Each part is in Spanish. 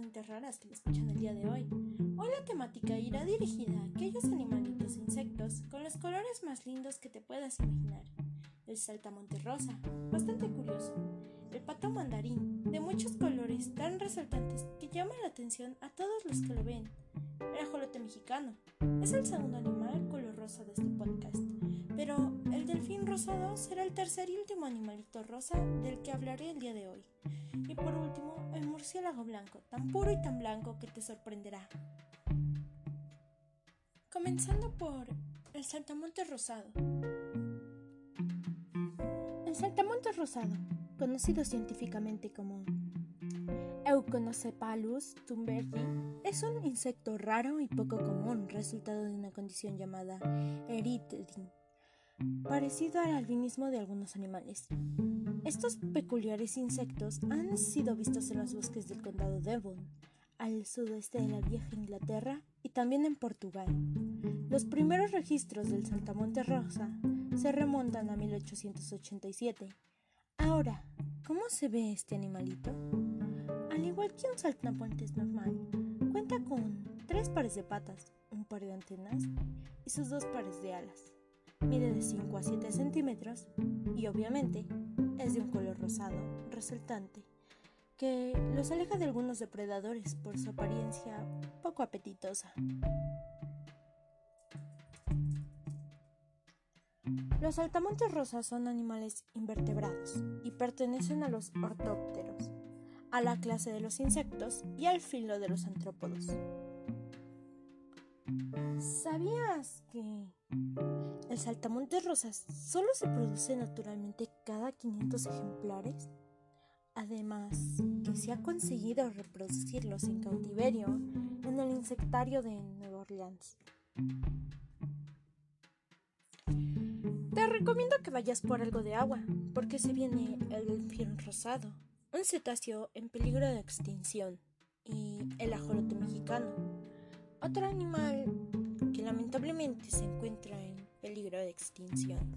personitas raras que me escuchan el día de hoy. Hoy la temática irá dirigida a aquellos animalitos e insectos con los colores más lindos que te puedas imaginar. El saltamonte rosa, bastante curioso. El pato mandarín, de muchos colores tan resaltantes que llama la atención a todos los que lo ven. El ajolote mexicano, es el segundo animal color rosa de este podcast, pero el delfín rosado será el tercer y último animalito rosa del que hablaré el día de hoy. Y por último, el murciélago blanco, tan puro y tan blanco que te sorprenderá. Comenzando por el saltamonte rosado. El saltamonte rosado, conocido científicamente como Euconocephalus thunbergi, es un insecto raro y poco común, resultado de una condición llamada erythritidin, parecido al albinismo de algunos animales. Estos peculiares insectos han sido vistos en los bosques del condado Devon, al sudeste de la vieja Inglaterra y también en Portugal. Los primeros registros del saltamonte rosa se remontan a 1887. Ahora, ¿cómo se ve este animalito? Al igual que un saltamontes normal, cuenta con tres pares de patas, un par de antenas y sus dos pares de alas. Mide de 5 a 7 centímetros y obviamente es de un color rosado, resaltante, que los aleja de algunos depredadores por su apariencia poco apetitosa. Los saltamontes rosas son animales invertebrados y pertenecen a los ortópteros, a la clase de los insectos y al filo de los antrópodos. ¿Sabías que el saltamontes rosas solo se produce naturalmente cada 500 ejemplares? Además, que se ha conseguido reproducirlos en cautiverio en el insectario de Nueva Orleans. Te recomiendo que vayas por algo de agua, porque se viene el delfín rosado, un cetáceo en peligro de extinción, y el ajolote mexicano, otro animal que lamentablemente se encuentra en peligro de extinción.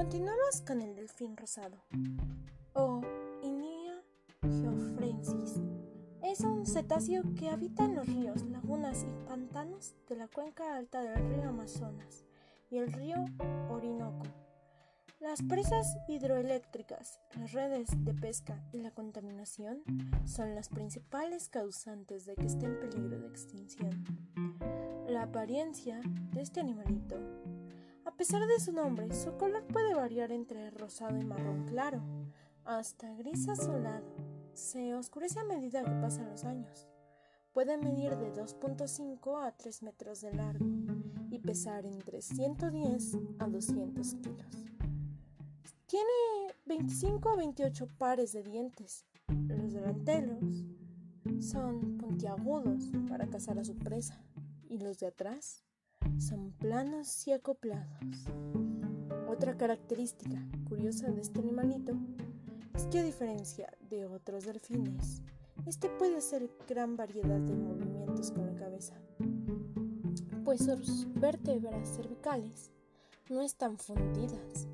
Continuamos con el delfín rosado, o Inia geoffrensis. Es un cetáceo que habita en los ríos, lagunas y pantanos de la cuenca alta del río Amazonas y el río Orinoco. Las presas hidroeléctricas, las redes de pesca y la contaminación son las principales causantes de que esté en peligro de extinción. La apariencia de este animalito. A pesar de su nombre, su color puede variar entre rosado y marrón claro, hasta gris azulado. Se oscurece a medida que pasan los años. Puede medir de 2.5 a 3 metros de largo y pesar entre 110 a 200 kilos. Tiene 25 a 28 pares de dientes. Los delanteros son puntiagudos para cazar a su presa y los de atrás son planos y acoplados. Otra característica curiosa de este animalito es que a diferencia de otros delfines, este puede hacer gran variedad de movimientos con la cabeza, pues sus vértebras cervicales no están fundidas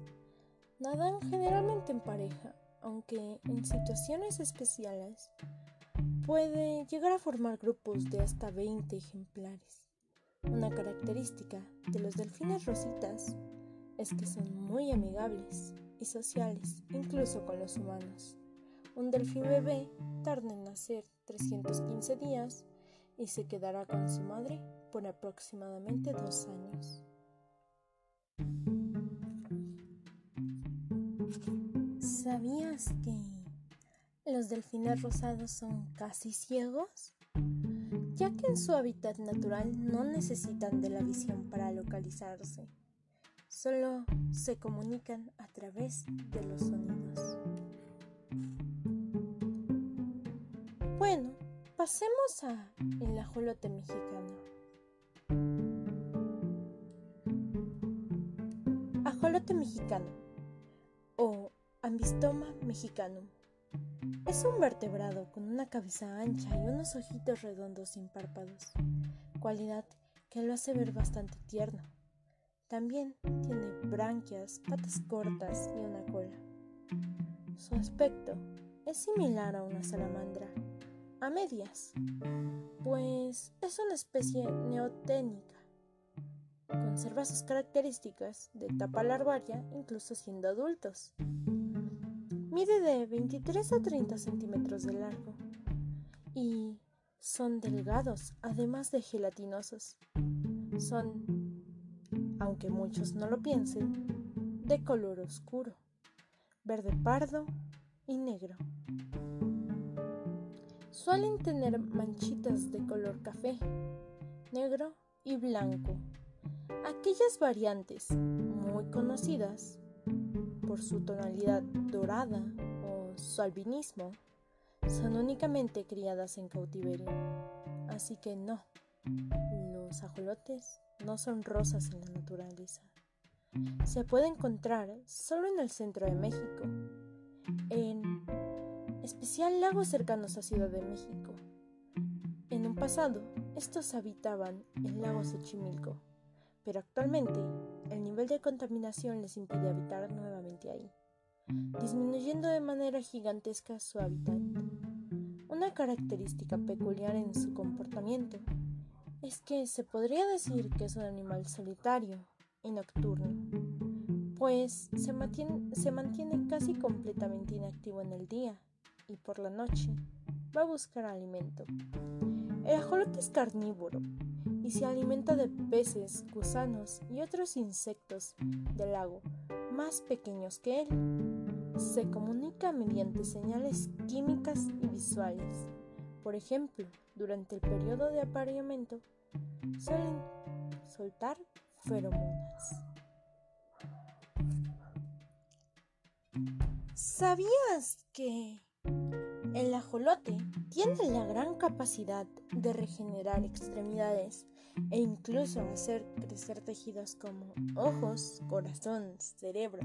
Nadan generalmente en pareja, aunque en situaciones especiales puede llegar a formar grupos de hasta 20 ejemplares. Una característica de los delfines rositas es que son muy amigables y sociales, incluso con los humanos. Un delfín bebé tarda en nacer 315 días y se quedará con su madre por aproximadamente dos años. ¿Sabías que los delfines rosados son casi ciegos? Ya que en su hábitat natural no necesitan de la visión para localizarse, solo se comunican a través de los sonidos. Bueno, pasemos a el ajolote mexicano. Ajolote mexicano Ambistoma mexicanum. Es un vertebrado con una cabeza ancha y unos ojitos redondos sin párpados, cualidad que lo hace ver bastante tierno. También tiene branquias, patas cortas y una cola. Su aspecto es similar a una salamandra, a medias, pues es una especie neoténica. Conserva sus características de etapa larvaria incluso siendo adultos. Mide de 23 a 30 centímetros de largo y son delgados, además de gelatinosos. Son, aunque muchos no lo piensen, de color oscuro, verde pardo y negro. Suelen tener manchitas de color café, negro y blanco. Aquellas variantes muy conocidas por su tonalidad dorada o su albinismo, son únicamente criadas en cautiverio. Así que no, los ajolotes no son rosas en la naturaleza. Se puede encontrar solo en el centro de México, en especial lagos cercanos a Ciudad de México. En un pasado, estos habitaban en lagos Xochimilco, pero actualmente el nivel de contaminación les impide habitar nuevamente ahí, disminuyendo de manera gigantesca su hábitat. Una característica peculiar en su comportamiento es que se podría decir que es un animal solitario y nocturno, pues se mantiene, casi completamente inactivo en el día y por la noche va a buscar alimento. El ajolote es carnívoro y se alimenta de peces, gusanos y otros insectos del lago más pequeños que él. Se comunica mediante señales químicas y visuales. Por ejemplo, durante el periodo de apareamiento suelen soltar feromonas. ¿Sabías que el ajolote tiene la gran capacidad de regenerar extremidades e incluso hacer crecer tejidos como ojos, corazón, cerebro,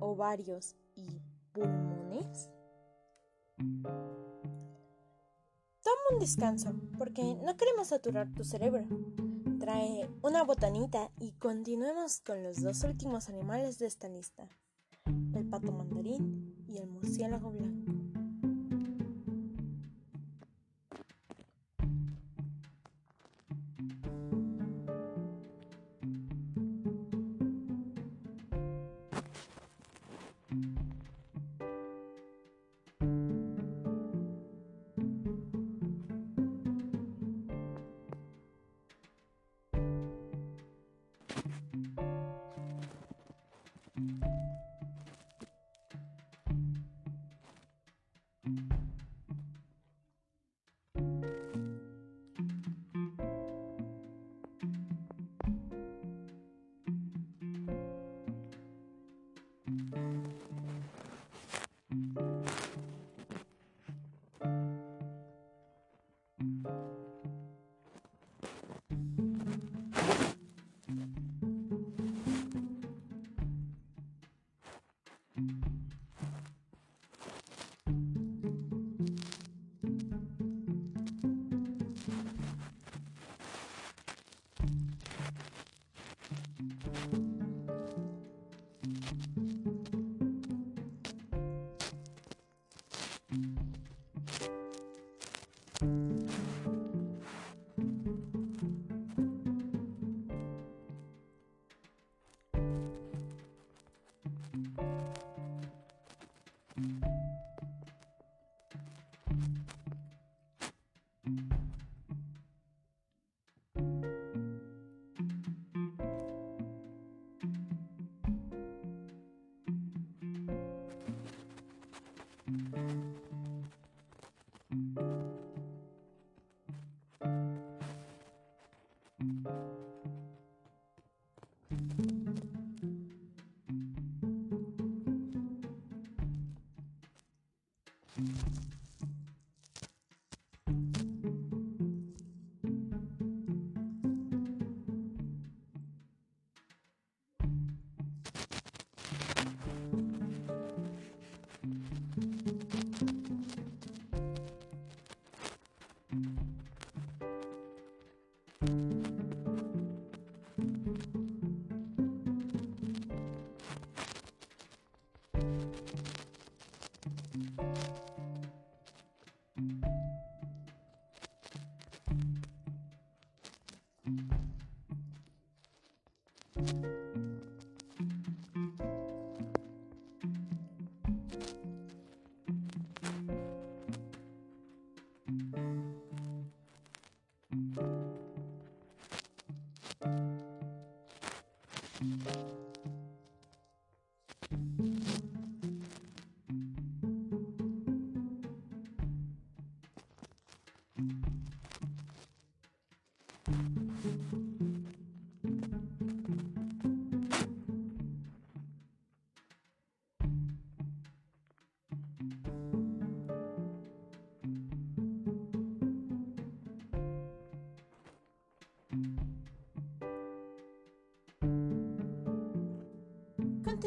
ovarios y pulmones? Toma un descanso porque no queremos saturar tu cerebro. trae una botanita y continuemos con los dos últimos animales de esta lista, el pato mandarín y el murciélago blanco.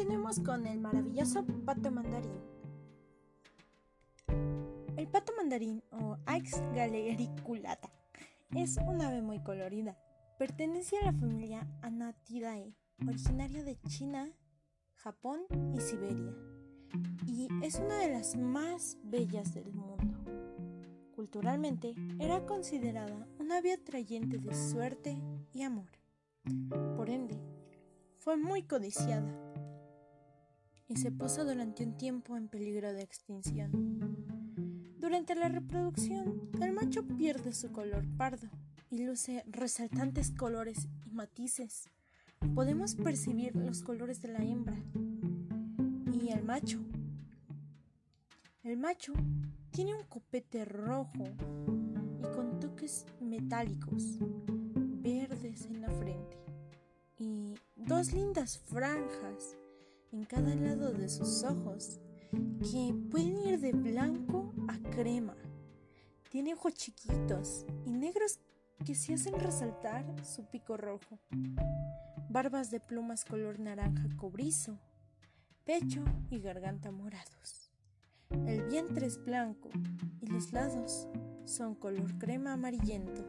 Continuemos con el maravilloso pato mandarín. El pato mandarín o Aix galericulata es un ave muy colorida. Pertenece a la familia Anatidae, originaria de China, Japón y Siberia, y es una de las más bellas del mundo. Culturalmente, era considerada una ave atrayente de suerte y amor. Por ende, fue muy codiciada y se puso durante un tiempo en peligro de extinción. Durante la reproducción, el macho pierde su color pardo y luce resaltantes colores y matices. Podemos percibir los colores de la hembra y el macho. El macho tiene un copete rojo y con toques metálicos verdes en la frente y dos lindas franjas en cada lado de sus ojos, que pueden ir de blanco a crema. Tiene ojos chiquitos y negros que se hacen resaltar su pico rojo. Barbas de plumas color naranja cobrizo, pecho y garganta morados. El vientre es blanco y los lados son color crema amarillento.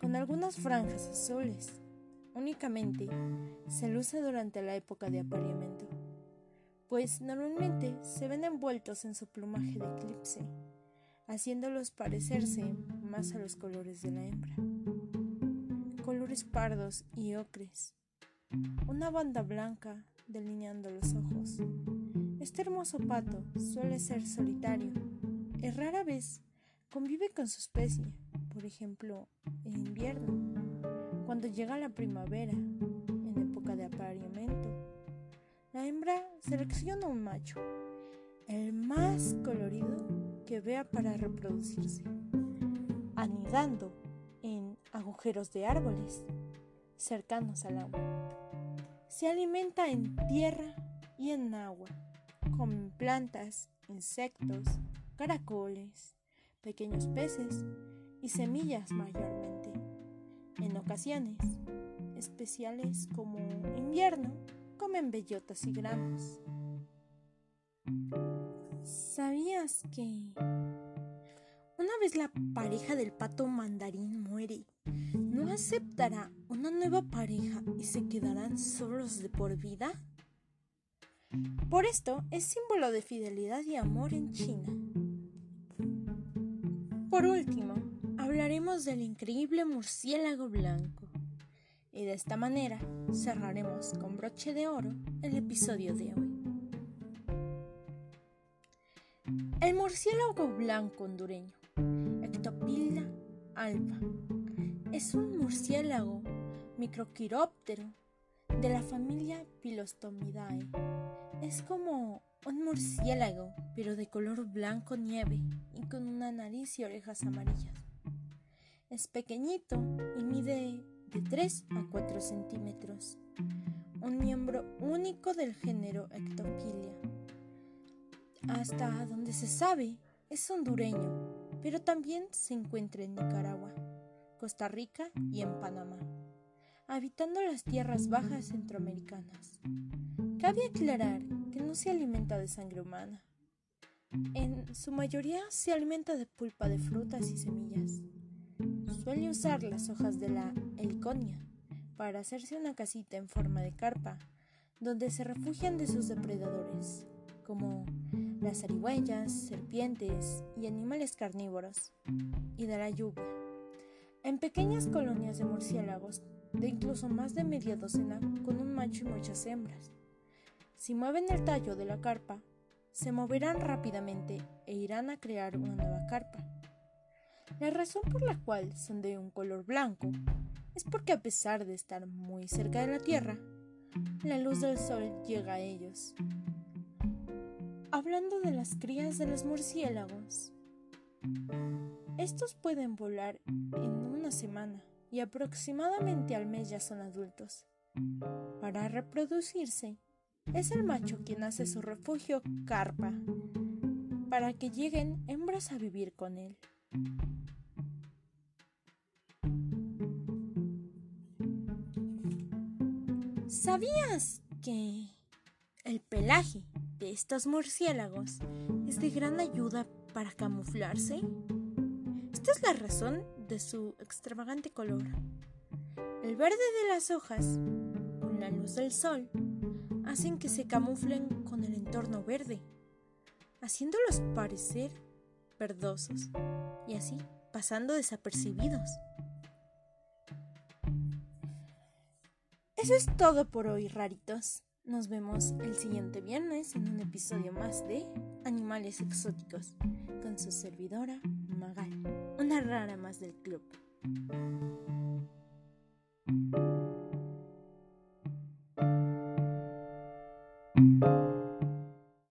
con algunas franjas azules. Únicamente se luce durante la época de apareamiento, pues normalmente se ven envueltos en su plumaje de eclipse, haciéndolos parecerse más a los colores de la hembra. Colores pardos y ocres. Una banda blanca delineando los ojos. Este hermoso pato suele ser solitario y rara vez convive con su especie, por ejemplo, en invierno, cuando llega la primavera, en época de apareamiento. La hembra selecciona un macho, el más colorido que vea para reproducirse, anidando en agujeros de árboles cercanos al agua. Se alimenta en tierra y en agua, con plantas, insectos, caracoles, pequeños peces y semillas mayormente. En ocasiones especiales como invierno, comen bellotas y granos. ¿Sabías que una vez la pareja del pato mandarín muere, no aceptará una nueva pareja y se quedarán solos de por vida? Por esto es símbolo de fidelidad y amor en China. Por último, hablaremos del increíble murciélago blanco. Y de esta manera cerraremos con broche de oro el episodio de hoy. El murciélago blanco hondureño, Ectopilda alba, es un murciélago microquiróptero de la familia Pilostomidae. Es como un murciélago, pero de color blanco nieve y con una nariz y orejas amarillas. Es pequeñito y mide de 3 a 4 centímetros. Un miembro único del género Ectopilia. Hasta donde se sabe, es hondureño, pero también se encuentra en Nicaragua, Costa Rica y en Panamá, habitando las tierras bajas centroamericanas. Cabe aclarar que no se alimenta de sangre humana. En su mayoría se alimenta de pulpa de frutas y semillas. Suele usar las hojas de la heliconia para hacerse una casita en forma de carpa, donde se refugian de sus depredadores, como las zarigüeyas, serpientes y animales carnívoros, y de la lluvia. En pequeñas colonias de murciélagos, de incluso más de media docena, con un macho y muchas hembras. Si mueven el tallo de la carpa, se moverán rápidamente e irán a crear una nueva carpa. La razón por la cual son de un color blanco es porque a pesar de estar muy cerca de la Tierra, la luz del sol llega a ellos. Hablando de las crías de los murciélagos, estos pueden volar en una semana y aproximadamente al mes ya son adultos. Para reproducirse, es el macho quien hace su refugio carpa para que lleguen hembras a vivir con él. ¿Sabías que el pelaje de estos murciélagos es de gran ayuda para camuflarse? Esta es la razón de su extravagante color. El verde de las hojas, con la luz del sol, hacen que se camuflen con el entorno verde, haciéndolos parecer verdosos y así pasando desapercibidos. Eso es todo por hoy, raritos. Nos vemos el siguiente viernes en un episodio más de Animales Exóticos con su servidora Magal, una rara más del club.